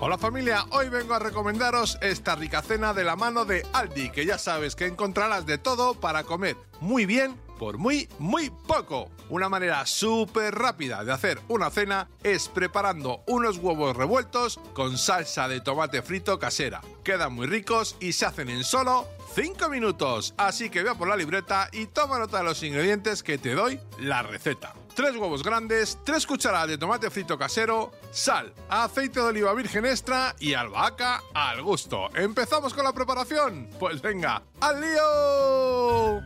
Hola familia, hoy vengo a recomendaros esta rica cena de la mano de Aldi, que ya sabes que encontrarás de todo para comer muy bien por muy, muy poco. Una manera súper rápida de hacer una cena es preparando unos huevos revueltos con salsa de tomate frito casera. Quedan muy ricos y se hacen en solo 5 minutos. Así que ve a por la libreta y toma nota de los ingredientes que te doy la receta. 3 huevos grandes, 3 cucharadas de tomate frito casero, sal, aceite de oliva virgen extra y albahaca al gusto. ¿Empezamos con la preparación? Pues venga, ¡al lío!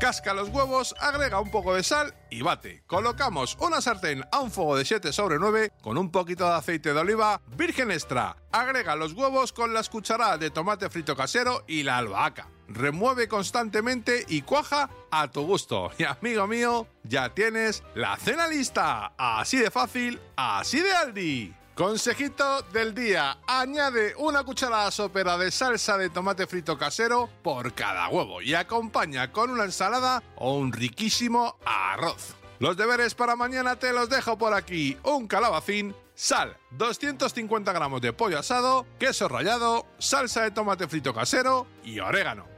Casca los huevos, agrega un poco de sal y bate. Colocamos una sartén a un fuego de 7 sobre 9 con un poquito de aceite de oliva virgen extra. Agrega los huevos con las cucharadas de tomate frito casero y la albahaca. Remueve constantemente y cuaja a tu gusto. Y amigo mío, ya tienes la cena lista. Así de fácil, así de Aldi. Consejito del día, añade una cucharada sopera de salsa de tomate frito casero por cada huevo y acompaña con una ensalada o un riquísimo arroz. Los deberes para mañana te los dejo por aquí. Un calabacín, sal, 250 gramos de pollo asado, queso rallado, salsa de tomate frito casero y orégano.